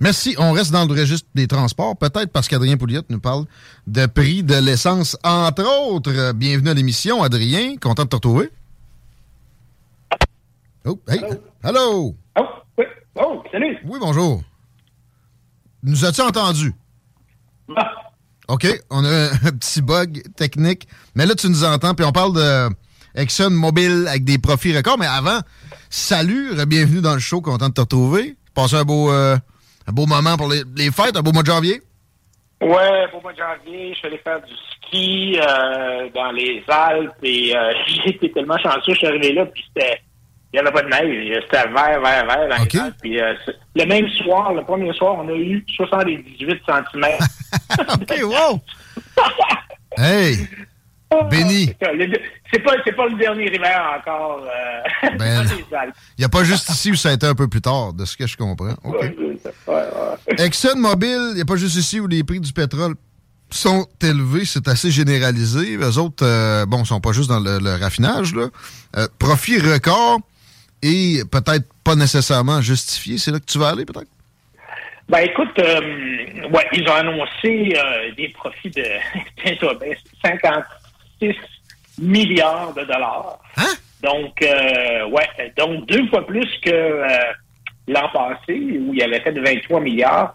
Merci. On reste dans le registre des transports, peut-être parce qu'Adrien Pouliot nous parle de prix de l'essence, entre autres. Bienvenue à l'émission, Adrien. Content de te retrouver. Oh, hey. Hello. Oh, oui. Oh, salut. Oui, bonjour. Nous as-tu entendu? Ah. OK, on a un petit bug technique. Mais là, tu nous entends, puis on parle de Exxon Mobil avec des profits records. Mais avant, salut, bienvenue dans le show, content de te retrouver. Passez un beau, euh, un beau moment pour les, les, fêtes, un beau mois de janvier? Ouais, beau mois de janvier. Je suis allé faire du ski euh, dans les Alpes et euh, été tellement chanceux. Je suis arrivé là, puis c'était il n'y en a pas de neige. C'était vert, vert, vert dans okay. les Puis, euh, le même soir, le premier soir, on a eu 78 cm. OK, wow! hey! Béni! C'est pas, pas le dernier hiver encore. Euh, ben, il n'y a pas juste ici où ça a été un peu plus tard, de ce que je comprends. Okay. ExxonMobil, il n'y a pas juste ici où les prix du pétrole sont élevés, c'est assez généralisé. Les autres, euh, bon, sont pas juste dans le, le raffinage, là. Euh, profit record et peut-être pas nécessairement justifié. C'est là que tu vas aller, peut-être? Ben écoute, euh, ouais, ils ont annoncé euh, des profits de 56 milliards de dollars. Hein? Donc, euh, ouais, donc deux fois plus que euh, l'an passé, où il avait fait de 23 milliards.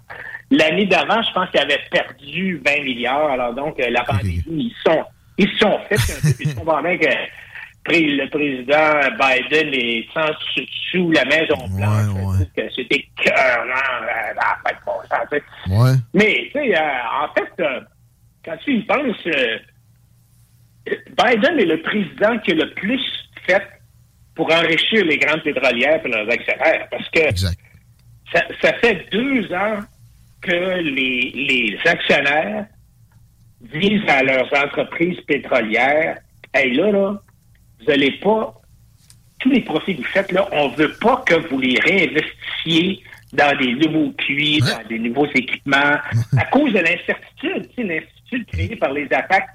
L'année d'avant, je pense qu'il avait perdu 20 milliards. Alors donc, euh, la pandémie, ils sont, ils sont fait un peu. Puis je comprends bien que le président Biden est sans sous la Maison Blanche. Ouais, ouais. que C'était cœurant. Euh, bon. Ouais. Mais, tu sais, euh, en fait, euh, quand tu y penses, euh, Biden est le président qui a le plus fait pour enrichir les grandes pétrolières et leurs actionnaires. Parce que ça, ça fait deux ans que les, les actionnaires disent à leurs entreprises pétrolières Hey, là, là, vous n'allez pas. Tous les profits que vous faites, là, on ne veut pas que vous les réinvestissiez dans des nouveaux puits, Ouais. dans des nouveaux équipements, à cause de l'incertitude, l'incertitude créée par les attaques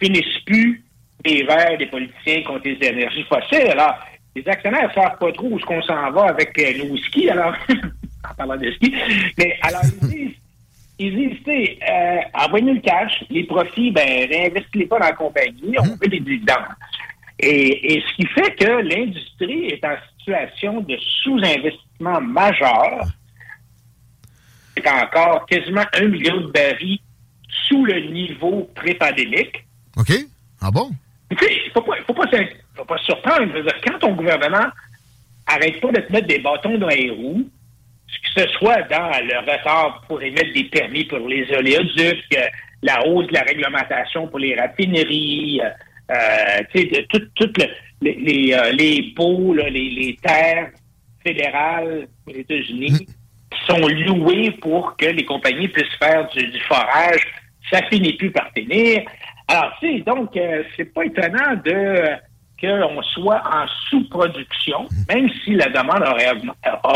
finissent plus des verts des politiciens contre les énergies fossiles. Alors, les actionnaires ne savent pas trop où est-ce qu'on s'en va avec euh, nos skis, alors, en parlant de ski, mais alors, ils disent, ils disent, tu sais, euh, envoyez-nous le cash, les profits, ben, réinvestissez-les pas dans la compagnie, on veut des dividendes. Et, et ce qui fait que l'industrie est en situation de sous-investissement majeur. C'est encore quasiment un million de barils sous le niveau pré-pandémique. OK? Ah bon? Tu sais, il ne faut pas, faut pas, se- surprendre. Je veux dire, quand ton gouvernement arrête pas de te mettre des bâtons dans les roues, que ce soit dans le retard pour émettre des permis pour les oléoducs, euh, la hausse de la réglementation pour les raffineries, euh, euh, tu sais, de tout- tout le- les, les, euh, les baux, là, les, les terres fédérales aux États-Unis qui sont louées pour que les compagnies puissent faire du, du forage, ça finit plus par finir. Alors, tu sais, donc, euh, c'est pas étonnant de qu'on soit en sous-production, même si la demande aurait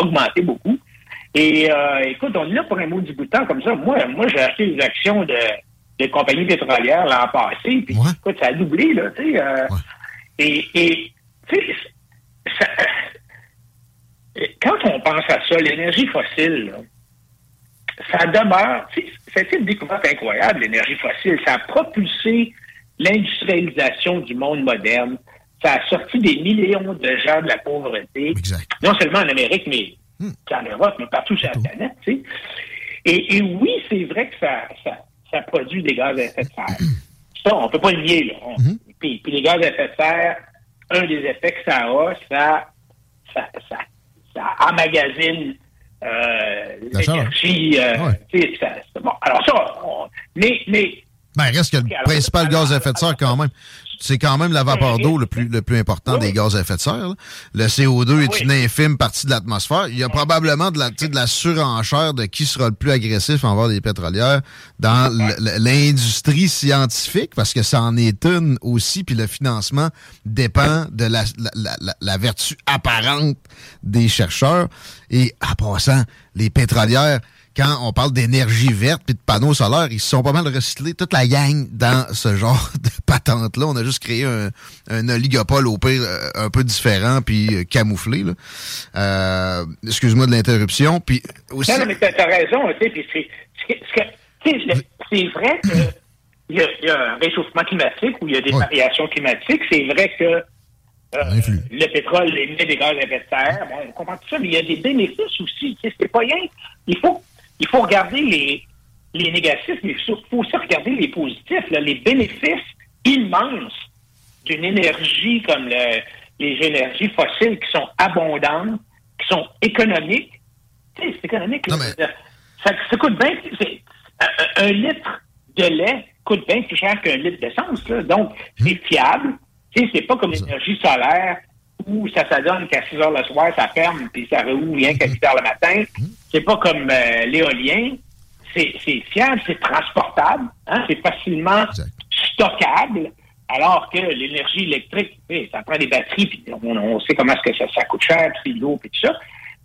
augmenté beaucoup. Et euh, écoute, on est là pour un mot du bout de temps comme ça. Moi, moi j'ai acheté des actions de, compagnies pétrolières l'an passé, puis Ouais. écoute, ça a doublé, là, tu sais. euh, Ouais. Et, tu sais, quand on pense à ça, l'énergie fossile, là, ça demeure, c'est une découverte incroyable, l'énergie fossile. Ça a propulsé l'industrialisation du monde moderne. ça a sorti des millions de gens de la pauvreté. Exact. Non seulement en Amérique, mais Hmm. en Europe, mais partout sur la planète. Et, et oui, c'est vrai que ça, ça, ça produit des gaz à effet de serre. Ça, on peut pas le nier. Là. On- Hmm. puis, puis les gaz à effet de serre, un des effets que ça a, ça, ça, ça, ça emmagasine. L'énergie. euh, Ouais. bon. Alors ça, on- mais, mais Ben, il reste que le principal gaz à effet de serre, quand même. C'est quand même la vapeur d'eau le plus, le plus important Oui, des gaz à effet de serre. là. Le CO2 est Oui. une infime partie de l'atmosphère. Il y a probablement de la, de la surenchère de qui sera le plus agressif envers les pétrolières dans l'industrie scientifique, parce que ça en est une aussi, puis le financement dépend de la, la, la- la- la vertu apparente des chercheurs. Et en passant, les pétrolières, quand on parle d'énergie verte puis de panneaux solaires, ils se sont pas mal recyclés, toute la gang, dans ce genre de patente-là. On a juste créé un, un oligopole au pire euh, un peu différent puis euh, camouflé. Euh, Excuse-moi de l'interruption. Puis aussi... Non, mais t'as as raison, c'est, vrai que il y, a, il y a un réchauffement climatique ou il y a des Ouais. variations climatiques. C'est vrai que euh, le pétrole émet des gaz à effet de serre. Bon, on comprend tout ça, mais il y a des bénéfices aussi. C'est pas rien. Il faut, il faut regarder les, les négatifs, mais il faut aussi regarder les positifs, là, les bénéfices immenses d'une énergie comme le- les énergies fossiles qui sont abondantes, qui sont économiques. Tu sais, c'est économique. là. Non, mais- ça, ça coûte bien. un, un litre de lait coûte bien plus cher qu'un litre d'essence. Donc, c'est fiable. Tu sais, c'est pas comme l'énergie solaire où ça s'adonne qu'à 6 heures le soir, ça ferme, puis ça roule rien qu'à 8 heures le matin. C'est pas comme euh, l'éolien. C'est fiable, c'est transportable, hein, c'est facilement Exact. stockable, alors que l'énergie électrique, ça prend des batteries, puis on, on sait comment est-ce que ça, ça coûte cher, puis c'est l'eau, puis tout ça.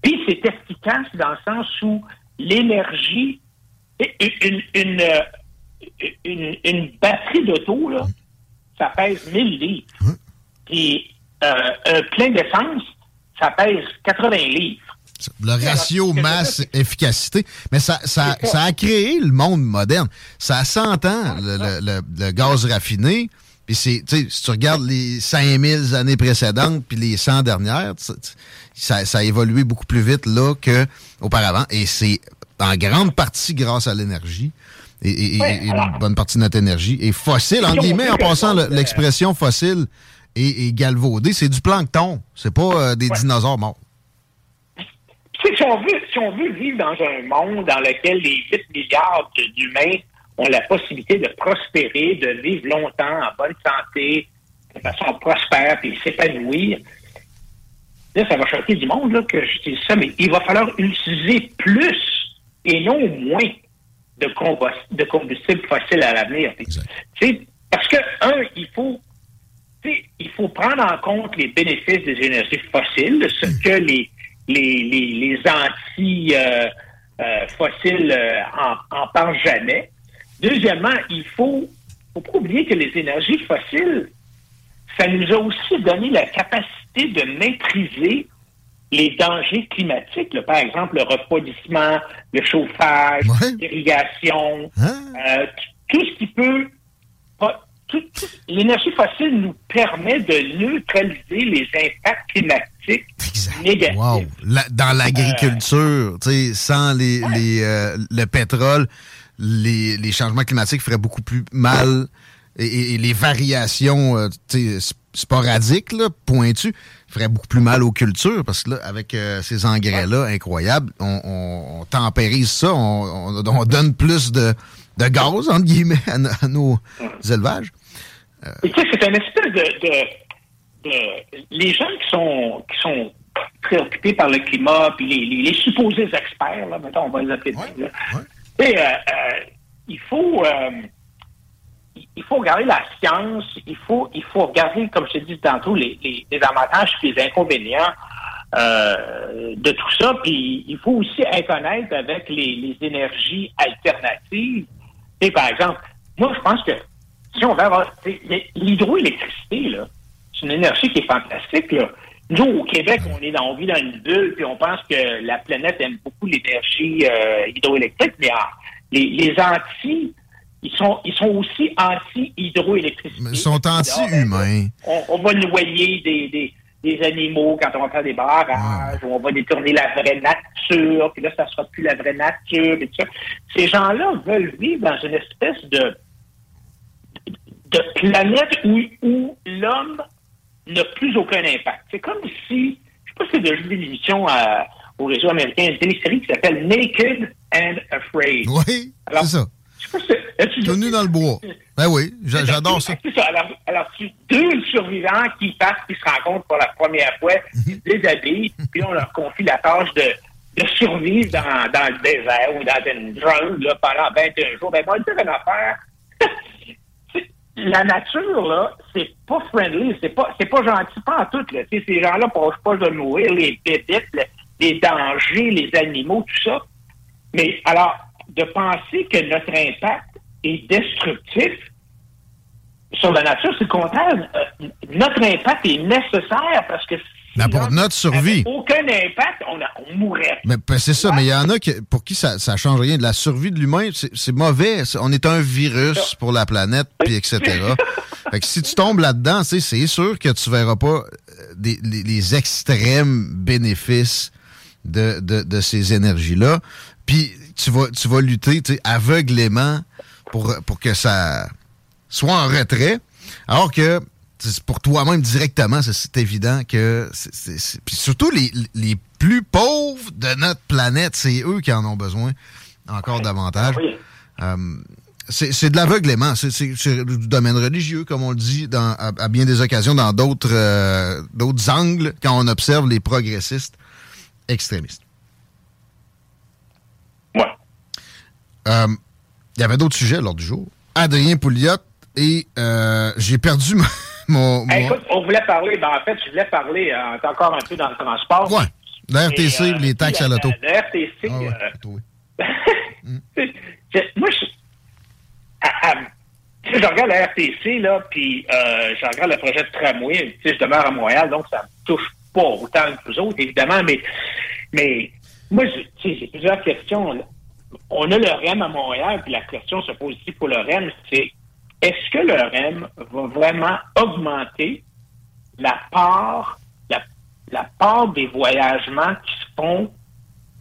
Puis c'est efficace dans le sens où l'énergie, une, une, euh, une, une batterie d'auto, là, ça pèse 1000 litres. Puis euh, un plein d'essence, ça pèse 80 livres. Le ratio masse-efficacité. Mais ça, ça, a créé le monde moderne. Ça a 100 ans, le, le- le- le gaz raffiné. Puis c'est, si tu regardes les 5000 années précédentes puis les 100 dernières, ça, ça a évolué beaucoup plus vite là qu'auparavant. Et c'est en grande partie grâce à l'énergie. Et, et- et- Ouais, et alors- une bonne partie de notre énergie est fossile. En guillemets, en passant, le- l'expression fossile et, et galvaudé, c'est du plancton. C'est pas euh, des Ouais. dinosaures morts. Si on veut, si on veut vivre dans un monde dans lequel les 8 milliards d'humains ont la possibilité de prospérer, de vivre longtemps, en bonne santé, de façon prospère, puis s'épanouir, là, ça va choquer du monde, là, que je dis ça, mais il va falloir utiliser plus et non moins de, de combustible fossile à l'avenir. Parce que, un, il faut il faut prendre en compte les bénéfices des énergies fossiles, ce que les, les, les, les anti-fossiles en, en parlent jamais. Deuxièmement, il faut, faut pas oublier que les énergies fossiles, ça nous a aussi donné la capacité de maîtriser les dangers climatiques, là. par exemple le refroidissement, le chauffage, Ouais. l'irrigation, Hein? euh, tout ce qui peut. L'énergie fossile nous permet de neutraliser les impacts climatiques Exact. négatifs. Wow. La- dans l'agriculture, tu sais, sans les, les, euh, le pétrole, les, les changements climatiques feraient beaucoup plus mal et, les variations euh, sporadiques, là, pointues, feraient beaucoup plus mal aux cultures parce que là, avec euh, ces engrais-là incroyables, on, on- on tempérise ça, on, on- on donne plus de, de gaz, entre guillemets, à nos élevages. Et tu sais, c'est un espèce de, de, de- Les gens qui sont, qui sont préoccupés par le climat, puis les, les, les supposés experts, là, mettons, on va les appeler euh, euh, il faut... euh, il faut regarder la science, il faut, il faut regarder, comme je te dis tantôt, les, les, les avantages et les inconvénients euh, de tout ça. Puis il faut aussi être honnête avec les, les énergies alternatives. Sais, par exemple, moi, je pense que si on veut avoir l'hydroélectricité, là, c'est une énergie qui est fantastique. Là. Nous, au Québec, on est dans, on vit dans une bulle, puis on pense que la planète aime beaucoup l'énergie euh, hydroélectrique, mais en- les, les Antilles, ils sont, ils sont aussi anti-hydroélectricité. Ils sont anti-humains. On, on, va noyer des, des, des, animaux quand on va faire des barrages, ou on va détourner la vraie nature, puis là, ça sera plus la vraie nature, et tout ça. Ces gens-là veulent vivre dans une espèce de, de planète où, où l'homme n'a plus aucun impact. C'est comme si, je sais pas si c'est déjà vu l'émission au réseau américain, une télésérie qui s'appelle Naked and Afraid. Oui, c'est ça. Tout nu dans le bois. Ben oui, j'adore ça. C'est ça. Alors, alors tu, deux survivants qui passent, qui se rencontrent pour la première fois, ils se déshabillent, puis on leur confie la tâche de, de survivre dans, dans le désert ou dans une jungle là, pendant 21 jours. Ben moi, je dire une affaire. La nature, là, c'est pas friendly, c'est pas, c'est pas gentil, pas en tout, là. ces gens-là proches pas de nourrir les pépites, les dangers, les animaux, tout ça. Mais alors, de penser que notre impact est destructif sur la nature, c'est le contraire. Euh, notre impact est nécessaire parce que ben pour notre survie. Aucun impact, on, mourrait. Mais ben, c'est ça, mais il y en a qui, pour qui ça ne change rien. De la survie de l'humain, c'est mauvais. On est un virus pour la planète, puis etc. fait que si tu tombes là-dedans, c'est sûr que tu verras pas euh, des, les, extrêmes bénéfices de, de, de ces énergies-là. Puis tu vas, tu vas lutter aveuglément pour, pour que ça soit en retrait. Alors que pour toi-même directement, c'est évident que. Puis surtout, les, les, plus pauvres de notre planète, c'est eux qui en ont besoin encore davantage. Euh, c'est de l'aveuglément. C'est du domaine religieux, comme on le dit dans, à, bien des occasions, dans d'autres euh, d'autres angles, quand on observe les progressistes extrémistes. Ouais. Euh, il y avait d'autres sujets lors du jour. Adrien Pouliot et j'ai perdu mon. écoute, on voulait parler, ben, en fait, je voulais parler euh, encore un peu dans le transport. Ouais. La RTC, les taxes à l'auto. La, RTC. Ah moi, je, je regarde la RTC, là, puis je regarde le projet de tramway. Je demeure à Montréal, donc ça me touche pas autant que les autres, évidemment, mais, mais moi, j'ai plusieurs questions. On a le REM à Montréal, puis la question se pose ici pour le REM, c'est est-ce que le REM va vraiment augmenter la part, la, part des voyagements qui se font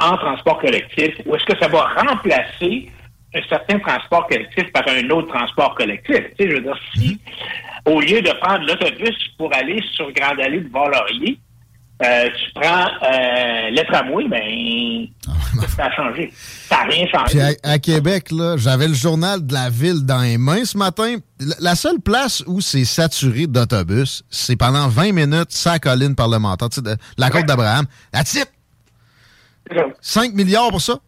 en transport collectif, ou est-ce que ça va remplacer un certain transport collectif par un autre transport collectif? Tu sais, je veux dire, si, au lieu de prendre l'autobus pour aller sur Grande Allée de Val-Laurier, euh, tu prends euh, le tramway, ben, ah, ça a changé. Ça n'a rien changé. Puis à, Québec, là, j'avais le journal de la ville dans les mains ce matin. La seule place où c'est saturé d'autobus, c'est pendant 20 minutes, sa colline parlementaire, tu sais, la côte d'Abraham. La type! 5 milliards pour ça?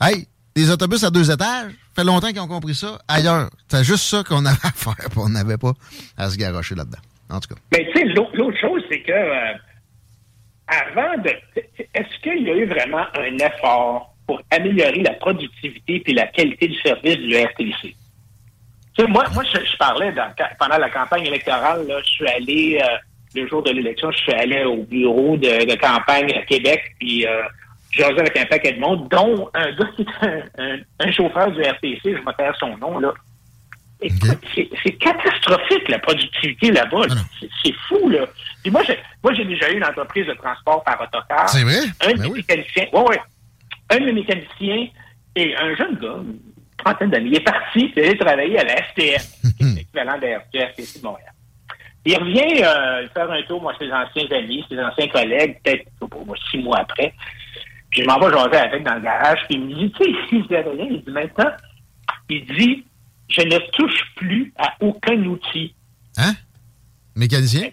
Hey, des autobus à deux étages, fait longtemps qu'ils ont compris ça. Ailleurs, c'est juste ça qu'on avait à faire, on n'avait pas à se garocher là-dedans. En tout cas. Mais tu sais, l'autre chose, c'est que... Euh, avant de. Est-ce qu'il y a eu vraiment un effort pour améliorer la productivité et la qualité du service du RTC? moi, moi je, parlais pendant la campagne électorale, je suis allé, euh, le jour de l'élection, je suis allé au bureau de, campagne à Québec, puis euh, j'ai avec un paquet de monde, dont un gars qui est un, chauffeur du RTC, je me perds son nom, là. C'est catastrophique, la productivité là-bas. Ah c'est fou, là. Puis moi, j'ai déjà eu une entreprise de transport par autocar. C'est vrai? Un ben mécanicien. Oui, oui. Un de mes mécaniciens et un jeune gars, une trentaine d'années, il est parti, il est travailler à la STM, qui est l'équivalent de la RTC de Montréal. Il revient euh, faire un tour, moi, ses anciens amis, ses anciens collègues, peut-être, moi, six mois après. Puis je m'en vais jaser avec dans le garage, puis il me dit, tu sais, il se rien, il dit maintenant, il dit, je ne touche plus à aucun outil. Hein? Mécanicien?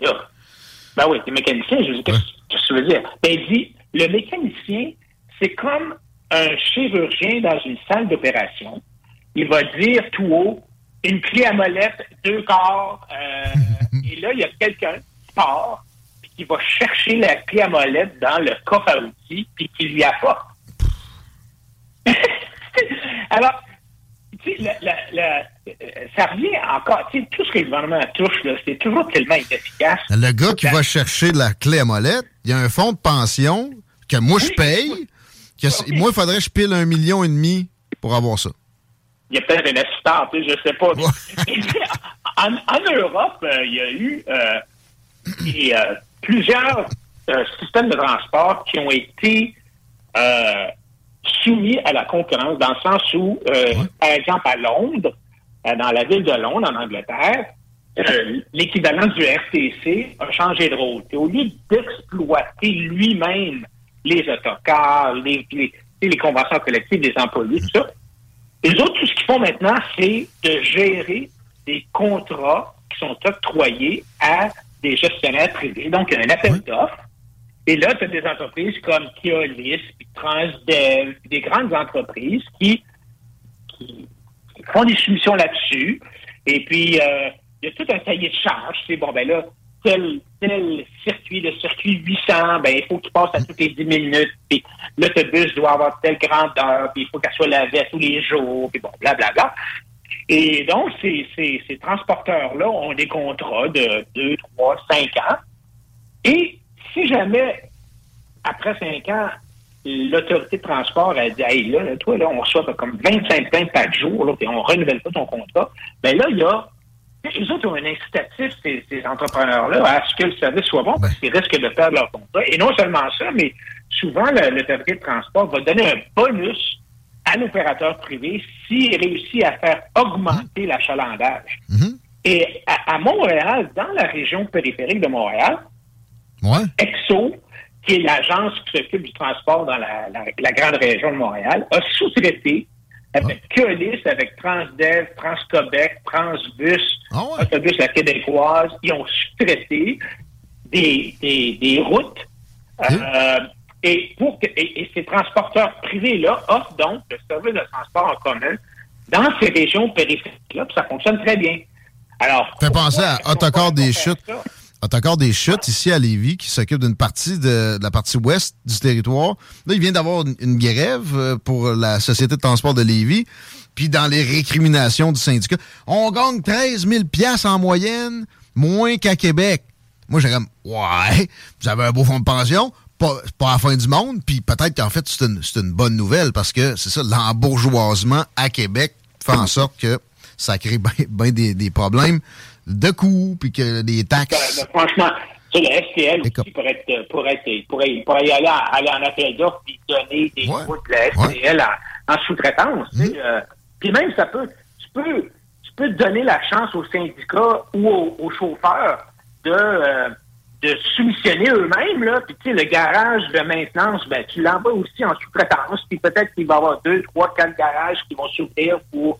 Ben oui, t'es mécanicien, je dis, qu'est-ce que tu veux dire? Ben, il dit, le mécanicien, c'est comme un chirurgien dans une salle d'opération. Il va dire tout haut, une clé à molette, deux corps, euh, et là, il y a quelqu'un qui part, puis qui va chercher la clé à molette dans le coffre à outils, puis qui lui apporte. Alors, ça revient encore. tout ce que le gouvernement touche, c'est toujours tellement inefficace. Le gars qui va chercher la clé à molette, il y a un fonds de pension que moi je paye. Que moi, il faudrait que je pile un million et demi pour avoir ça. il y a peut-être un assistant, je ne sais pas. en, Europe, euh, il y a eu euh, plusieurs systèmes de transport qui ont été soumis à la concurrence, dans le sens où, par exemple, à Londres, dans la ville de Londres, en Angleterre, l'équivalent du RTC a changé de rôle. Et au lieu d'exploiter lui-même les autocars, les, les, conventions collectives des employés, tout ça, les autres, tout ce qu'ils font maintenant, c'est de gérer des contrats qui sont octroyés à des gestionnaires privés. Donc, il y a un appel d'offres. Et là, tu as des entreprises comme Keolis, puis Transdev, puis des grandes entreprises qui, font des soumissions là-dessus. Et puis, euh, il y a tout un cahier de charge. C'est bon, ben là, tel, tel circuit, le circuit 800, ben, il faut qu'il passe à toutes les 10 minutes, puis l'autobus doit avoir telle grandeur, puis il faut qu'elle soit lavée tous les jours, puis bon, blablabla. Bla, bla. Et donc, ces, ces, ces transporteurs-là ont des contrats de 2, 3, 5 ans. Et si jamais, après 5 ans, l'autorité de transport a dit Hey, là, toi, là, on reçoit comme 25 plaintes par jour, là, puis on renouvelle pas ton contrat, ben là, il y a les autres ont un incitatif, ces, entrepreneurs-là, à ce que le service soit bon, parce qu'ils risquent de perdre leur contrat. Et non seulement ça, mais souvent, l'autorité de transport va donner un bonus à l'opérateur privé s'il réussit à faire augmenter l'achalandage. Mm-hmm. Et à, Montréal, dans la région périphérique de Montréal, EXO, qui est l'agence qui s'occupe du transport dans la, la, grande région de Montréal, a sous-traité avec Keolis, avec Transdev, Transcobec, Transbus, ah Autobus La Québécoise, ils ont sous-traité des, des, des, routes. Euh, et, pour que, et, ces transporteurs privés-là offrent donc le service de transport en commun dans ces régions périphériques-là, puis ça fonctionne très bien. Alors. Fais penser à Autocar des Chutes. Autocar des Chutes, ici à Lévis, qui s'occupe d'une partie de, la partie ouest du territoire. Là, il vient d'avoir une, grève euh, pour la Société de transport de Lévis. Puis dans les récriminations du syndicat, on gagne 13 000 en moyenne, moins qu'à Québec. Moi, j'ai comme, ouais, vous avez un beau fonds de pension, pas, la fin du monde, puis peut-être qu'en fait, c'est une, bonne nouvelle parce que c'est ça, l'embourgeoisement à Québec fait en sorte que ça crée bien des, des problèmes de coûts, puis que des taxes. Ben, franchement, le STL aussi pourrait, être, pourrait, être, pourrait, pourrait y aller, aller en appel d'offres et donner des ouais. de la STL en, sous-traitance. Mmh. Euh, puis même, ça peut, tu peux, tu peux donner la chance aux syndicats ou aux, chauffeurs de, euh, de soumissionner eux-mêmes, là. Puis, tu sais, le garage de maintenance, ben, tu l'envoies aussi en sous-traitance. Puis peut-être qu'il va y avoir deux, trois, quatre garages qui vont s'ouvrir pour,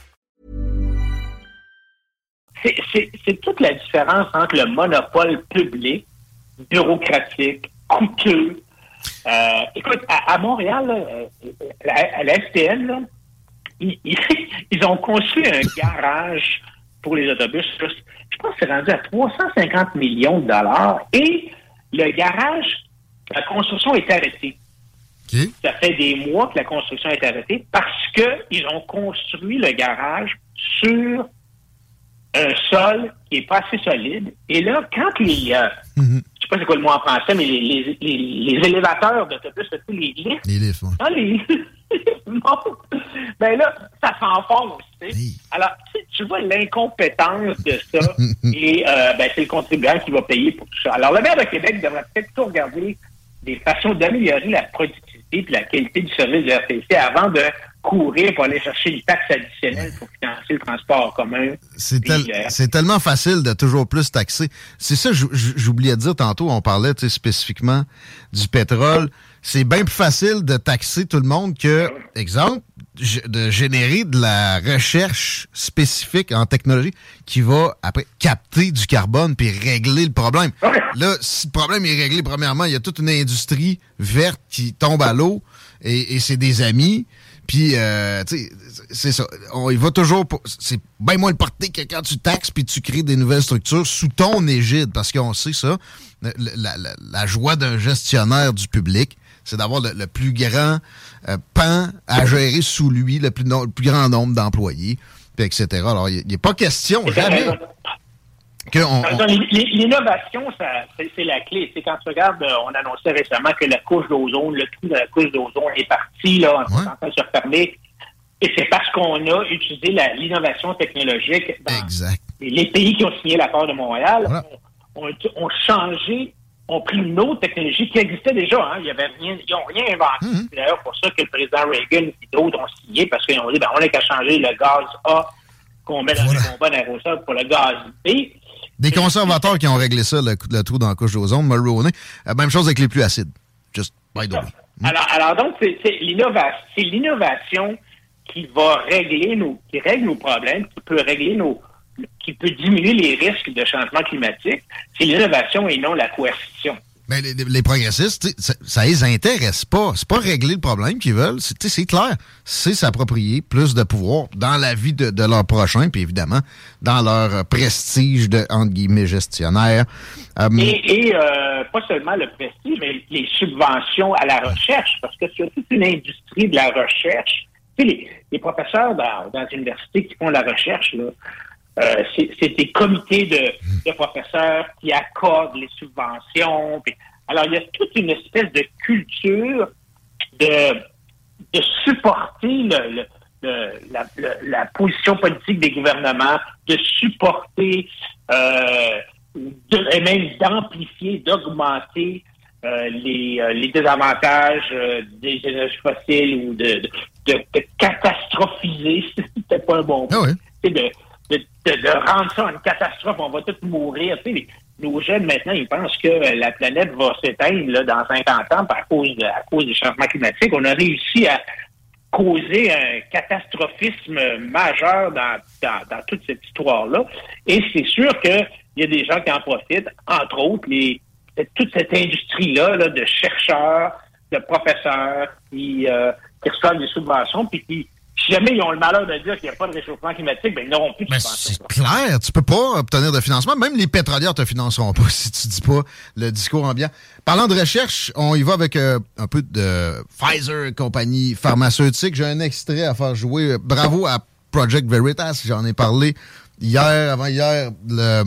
C'est toute la différence entre le monopole public, bureaucratique, coûteux, Euh, écoute, à, Montréal, euh, à la STL, ils, ont conçu un garage pour les autobus. Je pense que c'est rendu à 350 millions de dollars. Et le garage, la construction est arrêtée. Ça fait des mois que la construction est arrêtée parce qu'ils ont construit le garage sur un sol qui est pas assez solide. Et là, quand les, euh, mm-hmm sais pas c'est quoi le mot en français, mais les, les, les, les élévateurs d'autobus, les lifts. Les lifts, oui. Ah, les Ben là, ça s'enfonce. Oui. Alors, tu vois l'incompétence de ça, et euh, ben, c'est le contribuable qui va payer pour tout ça. Alors, le maire de Québec devrait peut-être tout regarder des façons d'améliorer la productivité et la qualité du service de RTC avant de courir pour aller chercher une taxe additionnelle pour financer le transport en commun. C'est euh, tellement facile de toujours plus taxer. C'est ça, j'oubliais de dire tantôt, on parlait spécifiquement du pétrole. C'est bien plus facile de taxer tout le monde que, exemple, de générer de la recherche spécifique en technologie qui va après capter du carbone puis régler le problème. Là, si le problème est réglé, premièrement, il y a toute une industrie verte qui tombe à l'eau et, et c'est des amis. Puis, euh, tu sais, c'est ça. On, il va toujours. C'est bien moins le porté que quand tu taxes puis tu crées des nouvelles structures sous ton égide, parce qu'on sait ça. La, joie d'un gestionnaire du public, c'est d'avoir le, plus grand euh, pan à gérer sous lui, le plus, plus grand nombre d'employés, etc. Alors, il n'est pas question, jamais. L'innovation, c'est la clé. C'est quand tu regardes, euh, on annonçait récemment que la couche d'ozone, le trou de la couche d'ozone est parti, là, en train de se refermer. Et c'est parce qu'on a utilisé l'innovation technologique dans les pays qui ont signé l'accord de Montréal. ont, changé, ont pris une autre technologie qui existait déjà. Hein. Il y avait rien, ils n'ont rien inventé. Mhm. C'est d'ailleurs pour ça que le président Reagan et d'autres ont signé parce qu'ils ont dit ben, on n'a qu'à changer le gaz A qu'on met dans les bombes d'aérosol pour le gaz B. Des conservateurs qui ont réglé ça, le, trou dans la couche d'ozone, Mulroney. Euh, même chose avec les plus acides. Just by the way. Hmm? Alors, alors donc, c'est l'innovation qui va régler nos, qui règle nos problèmes, qui peut régler nos, qui peut diminuer les risques de changement climatique. C'est l'innovation et non la coercition. Mais les, progressistes, ça, ça les intéresse pas. C'est pas régler le problème qu'ils veulent. C'est clair. C'est s'approprier plus de pouvoir dans la vie de, leur prochain, puis évidemment, dans leur prestige de, entre guillemets, gestionnaire. Euh, et, euh, pas seulement le prestige, mais les subventions à la recherche, parce que c'est toute une industrie de la recherche. Tu sais, les, professeurs dans, dans les universités qui font la recherche, là, euh, c'est des comités de, professeurs qui accordent les subventions. alors, il y a toute une espèce de culture de, de supporter le, la, position politique des gouvernements, de supporter euh, de, et même d'amplifier, d'augmenter euh, les, les, désavantages des énergies fossiles ou de, de, catastrophiser, c'était pas un bon mot, ah de, rendre ça une catastrophe, on va tous mourir. Nos jeunes, maintenant, ils pensent que la planète va s'éteindre dans 50 ans à cause, du changement climatique. On a réussi à causer un catastrophisme majeur dans, toute cette histoire-là. Et c'est sûr qu'il y a des gens qui en profitent, entre autres, les, toute cette industrie-là là, de chercheurs, de professeurs qui, euh, qui reçoivent des subventions, puis qui si jamais ils ont le malheur de dire qu'il n'y a pas de réchauffement climatique, ben, ils n'auront plus de C'est clair, tu peux pas obtenir de financement. Même les pétrolières te financeront pas si tu dis pas le discours ambiant. Parlant de recherche, on y va avec euh, un peu de Pfizer, compagnie pharmaceutique. J'ai un extrait à faire jouer. Bravo à Project Veritas, j'en ai parlé hier, avant-hier, le,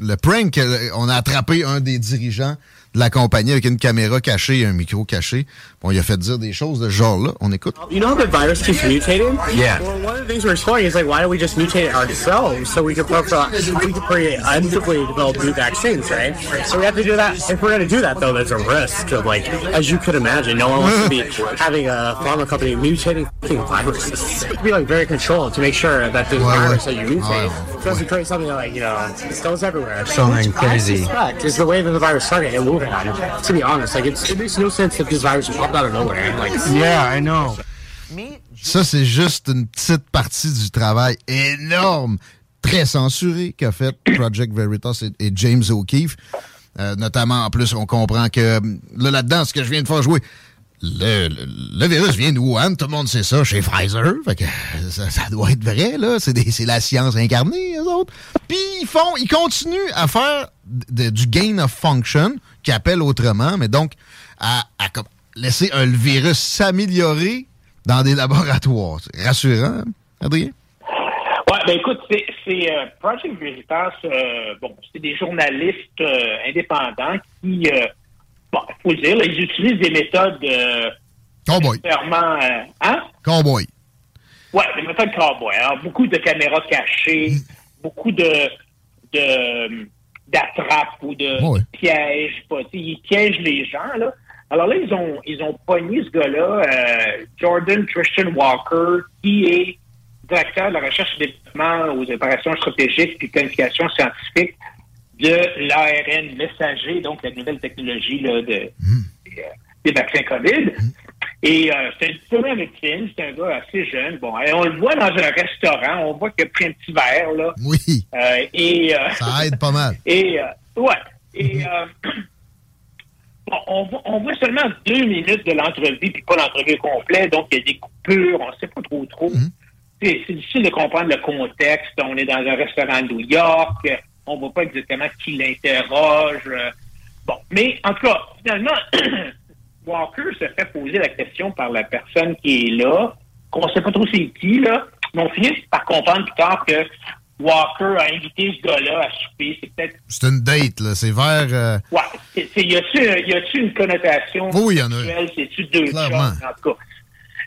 le prank. On a attrapé un des dirigeants de la compagnie avec une caméra cachée et un micro caché. Bon, il a fait dire des choses de ce genre-là. On écoute. You know the virus keeps mutating? Yeah. Well, one of the things we're exploring is like, why don't we just mutate it ourselves so we can, we can create undoubtedly develop new vaccines, right? So we have to do that. If we're going to do that, though, there's a risk of like, as you could imagine, no one wants to be having a pharma company mutating viruses. It be like very controlled to make sure that the virus that you mutate doesn't create something like, you know, it goes everywhere. Something crazy. Is the way that the virus started to be honest. It makes no sense that this virus popped out of nowhere. Like, yeah, I know. Ça, c'est juste une petite partie du travail énorme, très censuré qu'a fait Project Veritas et, James O'Keefe. Euh, notamment, en plus, on comprend que là, là-dedans, ce que je viens de faire jouer, le, le, virus vient de Wuhan, tout le monde sait ça, chez Pfizer. Fait que ça, doit être vrai, là. C'est la science incarnée, eux autres. Puis ils font, ils continuent à faire du gain of function, qui appelle autrement, mais donc à, laisser un virus s'améliorer dans des laboratoires. Rassurant, Adrien? Ouais, ben écoute, c'est euh, Project Veritas, euh, bon, c'est des journalistes euh, indépendants qui bon, il faut le dire, ils utilisent des méthodes euh, cowboy. Euh, hein? Cowboy. Ouais, des méthodes cowboy. Alors, beaucoup de caméras cachées, mm. beaucoup de, de d'attrapes ou de, pièges. ils piègent les gens, là. Alors là, ils ont, ils ont pogné ce gars-là, euh, Jordan Christian Walker, qui est directeur de la recherche et développement aux opérations stratégiques et planification scientifique de l'ARN messager, donc la nouvelle technologie là, de, des, euh, des vaccins COVID. Et euh, c'est une première médecine, c'est un gars assez jeune. Bon, et on le voit dans un restaurant, on voit qu'il a pris un petit verre, là. Oui. Euh, et, euh, Ça aide pas mal. Et, euh, ouais. Et, euh, bon, on, voit, on voit seulement deux minutes de l'entrevue, puis pas l'entrevue complète, donc il y a des coupures, on ne sait pas trop trop. C'est c'est difficile de comprendre le contexte. On est dans un restaurant de New York, on ne voit pas exactement qui l'interroge. euh, Bon, mais en tout cas, finalement, Walker se fait poser la question par la personne qui est là, qu'on ne sait pas trop c'est qui, là, mais on finit par comprendre plus tard que Walker a invité ce gars-là à souper. C'est peut-être C'est une date, là. C'est vers. euh, Ouais. C'est- y a-tu, y a-tu une connotation Oui, il y en a. C'est-tu deux Clairement. choses, en tout cas?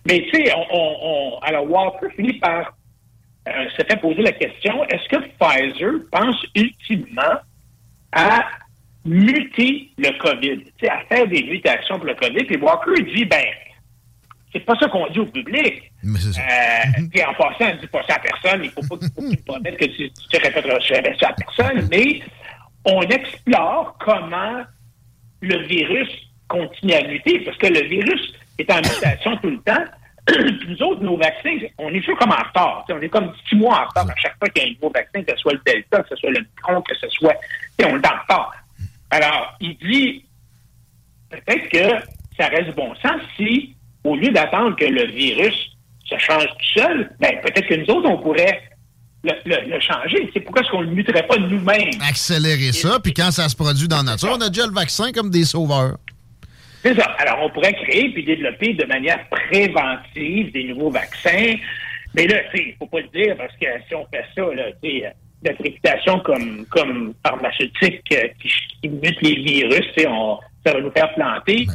Mais tu sais, on, on- on- alors Walker finit par euh, se fait poser la question, est-ce que Pfizer pense ultimement à muter le COVID, à faire des mutations pour le COVID? Puis Walker dit, ben, c'est pas ça qu'on dit au public. Mais ça. Euh, Puis en passant, ne dis pas ça à personne. Il faut pas faut que tu que tu, tu te répéteras jamais ça à personne. Mais on explore comment le virus continue à muter, parce que le virus est en mutation tout le temps. Nous autres, nos vaccins, on est toujours comme en retard. On est comme six mois en retard à chaque fois qu'il y a un nouveau vaccin, que ce soit le Delta, que ce soit le Micron, que ce soit... on est en retard. Alors, il dit, peut-être que ça reste bon sens si, au lieu d'attendre que le virus se change tout seul, ben, peut-être que nous autres, on pourrait le changer. C'est pourquoi est-ce qu'on ne le muterait pas nous-mêmes? Accélérer ça, puis quand ça se produit dans la nature, on a déjà le vaccin comme des sauveurs. C'est ça. Alors, on pourrait créer puis développer de manière préventive des nouveaux vaccins. Mais là, tu sais, il faut pas le dire parce que si on fait ça, là, tu sais, notre réputation comme, comme pharmaceutique euh, qui, qui mute les virus, on, ça va nous faire planter.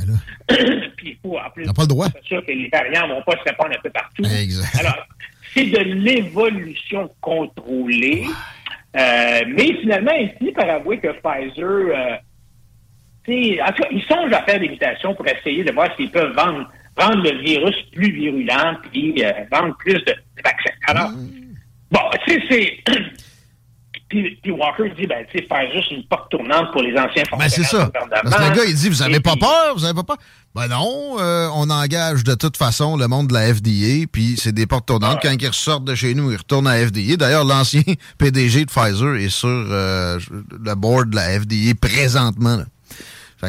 puis il faut en plus Ben On n'a pas le droit. être sûr que les variants vont pas se répandre un peu partout. Exact. Alors, c'est de l'évolution contrôlée. Euh, mais finalement, il finit par avouer que Pfizer, euh, en tout cas, ils songent à faire des mutations pour essayer de voir s'ils peuvent vendre, rendre le virus plus virulent puis euh, vendre plus de, de vaccins. Alors, bon, tu sais, c'est... Puis, puis Walker dit, ben, tu sais, Pfizer, c'est une porte tournante pour les anciens Ben, c'est fonctionnaires ça. du gouvernement. Parce que le gars, il dit Vous avez pas puis- peur Vous avez pas peur Ben non, euh, on engage de toute façon le monde de la FDA, puis c'est des portes tournantes. Quand ils ressortent de chez nous, ils retournent à la FDA. D'ailleurs, l'ancien PDG de Pfizer est sur euh, le board de la FDA présentement. là.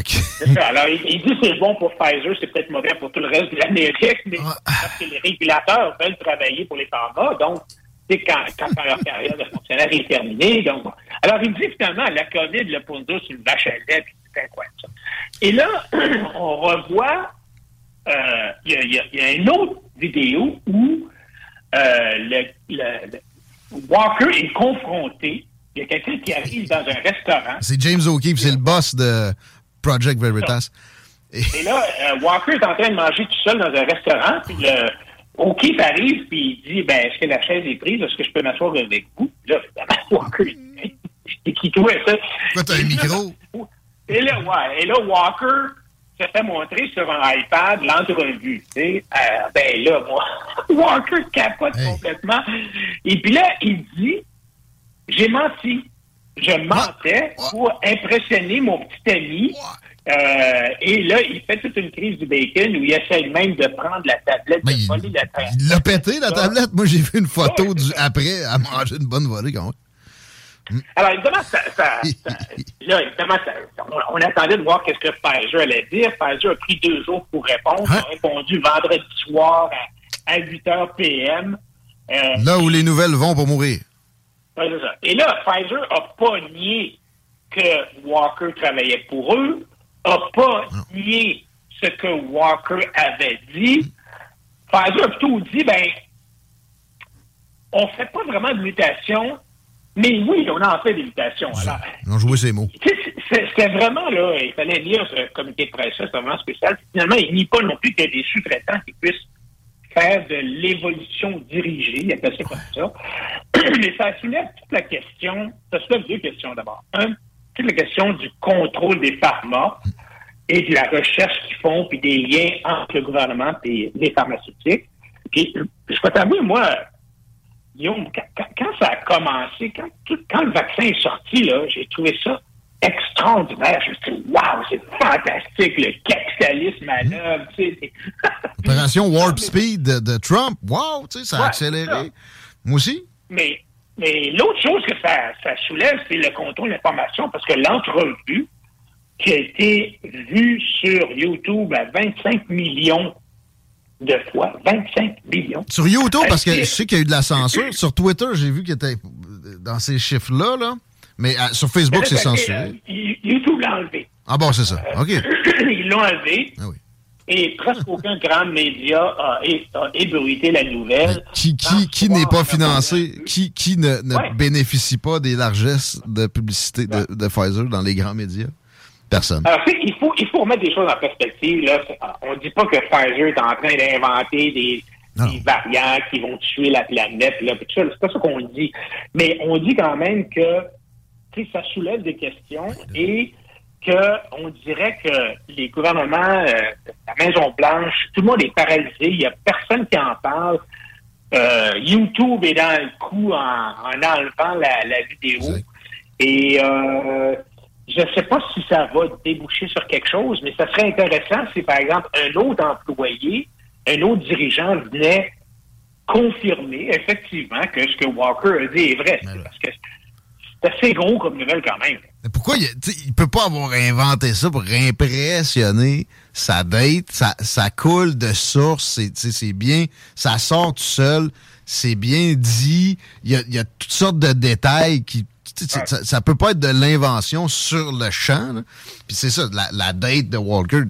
Que-. Alors, il, il dit que c'est bon pour Pfizer, c'est peut-être mauvais pour tout le reste de l'Amérique, mais parce que les régulateurs veulent travailler pour les pharma, donc, c'est quand, quand leur carrière de fonctionnaire est terminée. Donc, alors, il dit finalement, la COVID, là, pour nous, c'est une vache à lait, puis c'est incroyable, ça. Et là, on revoit, euh, il y, a, il y a- il y a une autre vidéo où euh, le, le- le- Walker est confronté. Il y a quelqu'un qui arrive dans un restaurant. c'est James O'Keefe, c'est le boss de Project Veritas. Et là, euh, Walker est en train de manger tout seul dans un restaurant, puis le O'Keefe arrive, puis il dit, ben, est-ce que la chaise est prise? Est-ce que je peux m'asseoir avec vous? Là, Walker, il- qui trouvait ça? Pourquoi t'as un micro? Et là, ouais, et là, Walker se fait montrer sur un iPad l'entrevue. tu sais. Euh, ben là, moi, Walker capote complètement. Et puis là, il dit, j'ai menti. Je mentais pour impressionner mon petit ami. Euh, et là, il fait toute une crise du bacon où il essaie même de prendre la tablette, de voler la tablette. Il l'a pété, la tablette. Moi, j'ai vu une photo du après à manger une bonne volée quand même. Alors, évidemment, ça, ça- ça- là, évidemment, ça- on, on attendait de voir qu'est-ce que Pfizer allait dire. Pfizer a pris deux jours pour répondre. Il a répondu vendredi soir à, à 8 h PM. Euh, Là où les nouvelles vont pour mourir. Ouais, c'est ça. Et là, Pfizer n'a pas nié que Walker travaillait pour eux, n'a pas nié ce que Walker avait dit. Pfizer a plutôt dit, ben, on fait pas vraiment de mutation, mais oui, on en fait des mutations. Alors, ont joué ces mots. C'était vraiment, là, il fallait lire ce comité de presse, c'est vraiment spécial. Finalement, il nie pas non plus qu'il y a des sous-traitants qui puissent faire de l'évolution dirigée, il appelle ça comme ça. Mais ça soulève toute la question, ça soulève deux questions d'abord. Un, toute la question du contrôle des pharma. et de la recherche qu'ils font, puis des liens entre le gouvernement et les pharmaceutiques. Puis, je peux t'avouer, moi, Guillaume, quand, ça a commencé, quand, quand le vaccin est sorti, j'ai trouvé ça extraordinaire. Je me suis dit, waouh, c'est fantastique, le capitalisme à l'œuvre. Tu sais, Opération Warp Speed de, de Trump, sais, ça a Ouais, accéléré. ça. Moi aussi. Mais, mais l'autre chose que ça, ça soulève, c'est le contrôle de l'information, parce que l'entrevue qui a été vue sur YouTube à 25 millions de fois, 25 millions. Sur YouTube, parce que je sais qu'il y a eu de la censure. Sur Twitter, j'ai vu qu'il était dans ces chiffres-là, là. Mais euh, sur Facebook, c'est là, ça, censuré. euh, YouTube l'a enlevé. Ah bon, c'est ça. OK. Ils l'ont enlevé. Ah Et presque aucun grand média a, a ébruité la nouvelle. Qui, qui, qui n'est pas financé, qui, qui ne, ne bénéficie pas des largesses de publicité de, de Pfizer dans les grands médias? Personne. Alors, il faut, il faut remettre des choses en perspective. Là. C'est- On ne dit pas que Pfizer est en train d'inventer des, des variants qui vont tuer la planète. C'est pas ça qu'on dit. Mais on dit quand même que ça soulève des questions et que on dirait que les gouvernements, euh, la Maison-Blanche, tout le monde est paralysé. Il n'y a personne qui en parle. Euh, YouTube est dans le coup en, en enlevant la, la vidéo. Et euh, je ne sais pas si ça va déboucher sur quelque chose, mais ça serait intéressant si, par exemple, un autre employé, un autre dirigeant venait confirmer effectivement que ce que Walker a dit est vrai. Parce que c'est assez gros comme nouvelle quand même. Mais pourquoi il, il peut pas avoir inventé ça pour impressionner sa date? Ça, ça coule de source, c'est, bien, ça sort tout seul, c'est bien dit, il y a, il y a toutes sortes de détails qui. Ça, ça peut pas être de l'invention sur le champ. là. Puis c'est ça, la, la date de Walker,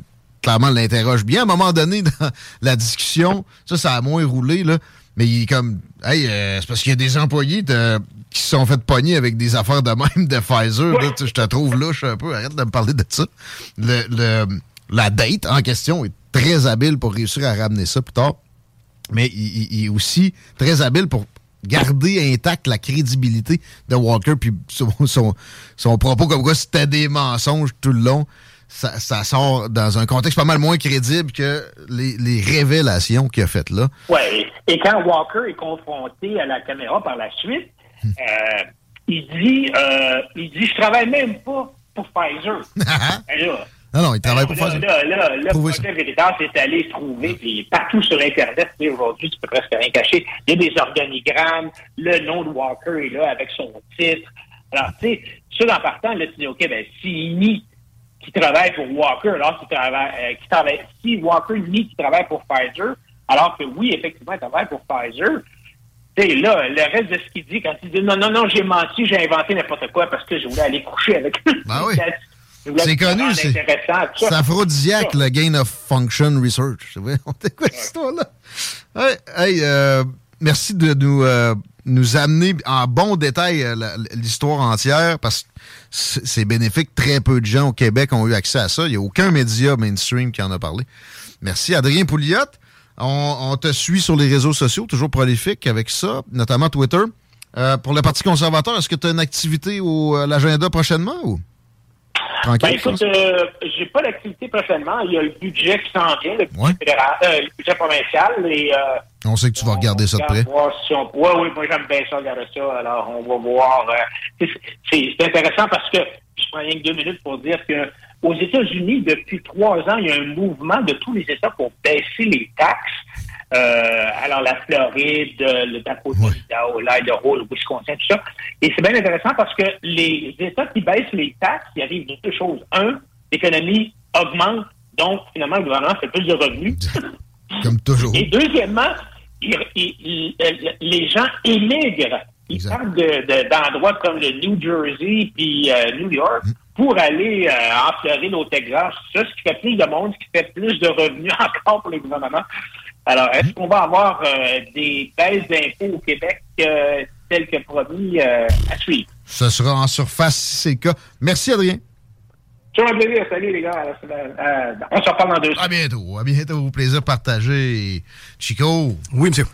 clairement, l'interroge bien. À un moment donné, dans la discussion, ça, ça a moins roulé, là. Mais il est comme, hey, euh, c'est parce qu'il y a des employés de- qui se sont fait pogner avec des affaires de même de Pfizer. là. Je te trouve louche un peu. Arrête de me parler de ça. Le, le- la date en question est très habile pour réussir à ramener ça plus tard. Mais il, il- il est aussi très habile pour garder intacte la crédibilité de Walker puis son, son, son propos comme quoi c'était des mensonges tout le long. Ça, ça sort dans un contexte pas mal moins crédible que les, les révélations qu'il a faites là. Ouais. Et quand Walker est confronté à la caméra par la suite, euh, il dit, euh, il dit, je travaille même pas pour Pfizer. Ben là, Non, non, il travaille pour là, faire là, là, le Prouvez projet véritable est allé trouver, puis partout sur Internet, aujourd'hui, tu peux presque rien cacher. Il y a des organigrammes, le nom de Walker est là avec son titre. Alors, tu sais, ça, en partant, là, tu dis, OK, ben, s'il nie qu'il travaille pour Walker, alors qu'il travaille, euh, qu'il travaille, si Walker nie qu'il travaille pour Pfizer, alors que oui, effectivement, il travaille pour Pfizer, sais, là, le reste de ce qu'il dit, quand il dit non, non, non, j'ai menti, j'ai inventé n'importe quoi parce que je voulais aller coucher avec Ben oui. C'est connu, c'est ça. aphrodisiaque, le gain of function research. C'est vrai, on était quoi cette histoire-là? Hey, hey, euh, merci de nous, euh, nous amener en bon détail euh, l'histoire entière parce que c'est bénéfique. Très peu de gens au Québec ont eu accès à ça. Il n'y a aucun média mainstream qui en a parlé. Merci, Adrien Pouliot. On, te suit sur les réseaux sociaux, toujours prolifique avec ça, notamment Twitter. Euh, pour le Parti conservateur, est-ce que tu as une activité au à l'agenda prochainement ou? Tranquille. Ben, écoute, euh, j'ai pas d'activité prochainement. Il y a le budget qui s'en vient, le budget fédéral, euh, le budget provincial. Et, euh, on sait que tu vas regarder ça de près. si on- Ouais, oui, moi j'aime bien ça, regarder ça. Alors, on va voir. euh, c'est intéressant parce que je prends rien que deux minutes pour dire que aux États-Unis, depuis trois ans, il y a un mouvement de tous les États pour baisser les taxes. Euh, alors, la Floride, le Dakota, l'Idaho, l'Idaho, le Wisconsin, tout ça. Et c'est bien intéressant parce que les États qui baissent les taxes, il arrive deux choses. Un, l'économie augmente, donc finalement, le gouvernement fait plus de revenus. Comme toujours. Et deuxièmement, il- il- il- euh, les gens émigrent. Ils partent de- de- d'endroits comme le New Jersey puis euh, New York pour aller euh, en Floride, au Texas. Ça, ce qui fait plus de monde, ce qui fait plus de revenus encore pour le gouvernement. Alors, est-ce qu'on va avoir euh, des baisses d'impôts au Québec euh, telles que promis euh, à suivre? Ce sera en surface si c'est le cas. Merci, Adrien. Toujours un plaisir. Salut, les gars. Semaine. Euh, on se reparle dans deux À bientôt. À bientôt. Plaisir partagé. Chico. Oui, monsieur.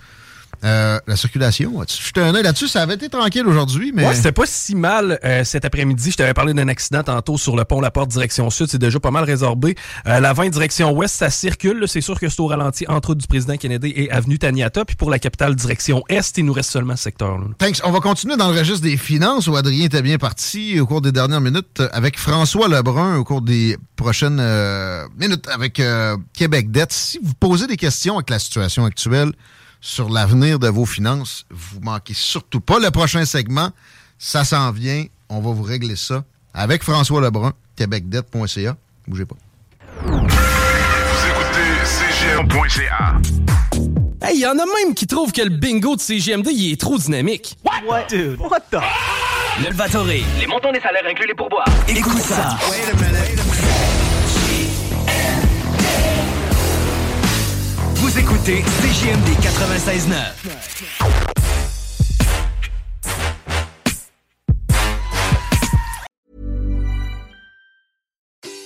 Euh, la circulation, tu jeté un œil là-dessus? Ça avait été tranquille aujourd'hui, mais. Ouais, c'était pas si mal euh, cet après-midi. Je t'avais parlé d'un accident tantôt sur le pont La Porte direction sud. C'est déjà pas mal résorbé. Euh, la 20 direction ouest, ça circule. C'est sûr que c'est au ralenti entre autres du président Kennedy et avenue Taniata. Puis pour la capitale direction est, il nous reste seulement ce secteur. -là. Thanks. On va continuer dans le registre des finances où Adrien était bien parti au cours des dernières minutes avec François Lebrun au cours des prochaines euh, minutes avec euh, Québec Dette. Si vous posez des questions avec la situation actuelle, sur l'avenir de vos finances. Vous manquez surtout pas le prochain segment. Ça s'en vient. On va vous régler ça avec François Lebrun, québecdebt.ca. Bougez pas. Vous écoutez CGM.ca. Hey, il y en a même qui trouvent que le bingo de CGMD il est trop dynamique. What? Dude, what the? L'Elvatoré, les montants des salaires inclus les pourboires. Écoute ça. Vous écoutez CGMD 96.9.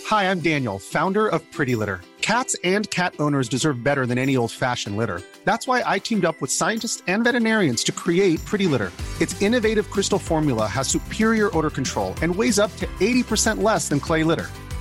Hi, I'm Daniel, founder of Pretty Litter. Cats and cat owners deserve better than any old-fashioned litter. That's why I teamed up with scientists and veterinarians to create Pretty Litter. Its innovative crystal formula has superior odor control and weighs up to 80% less than clay litter.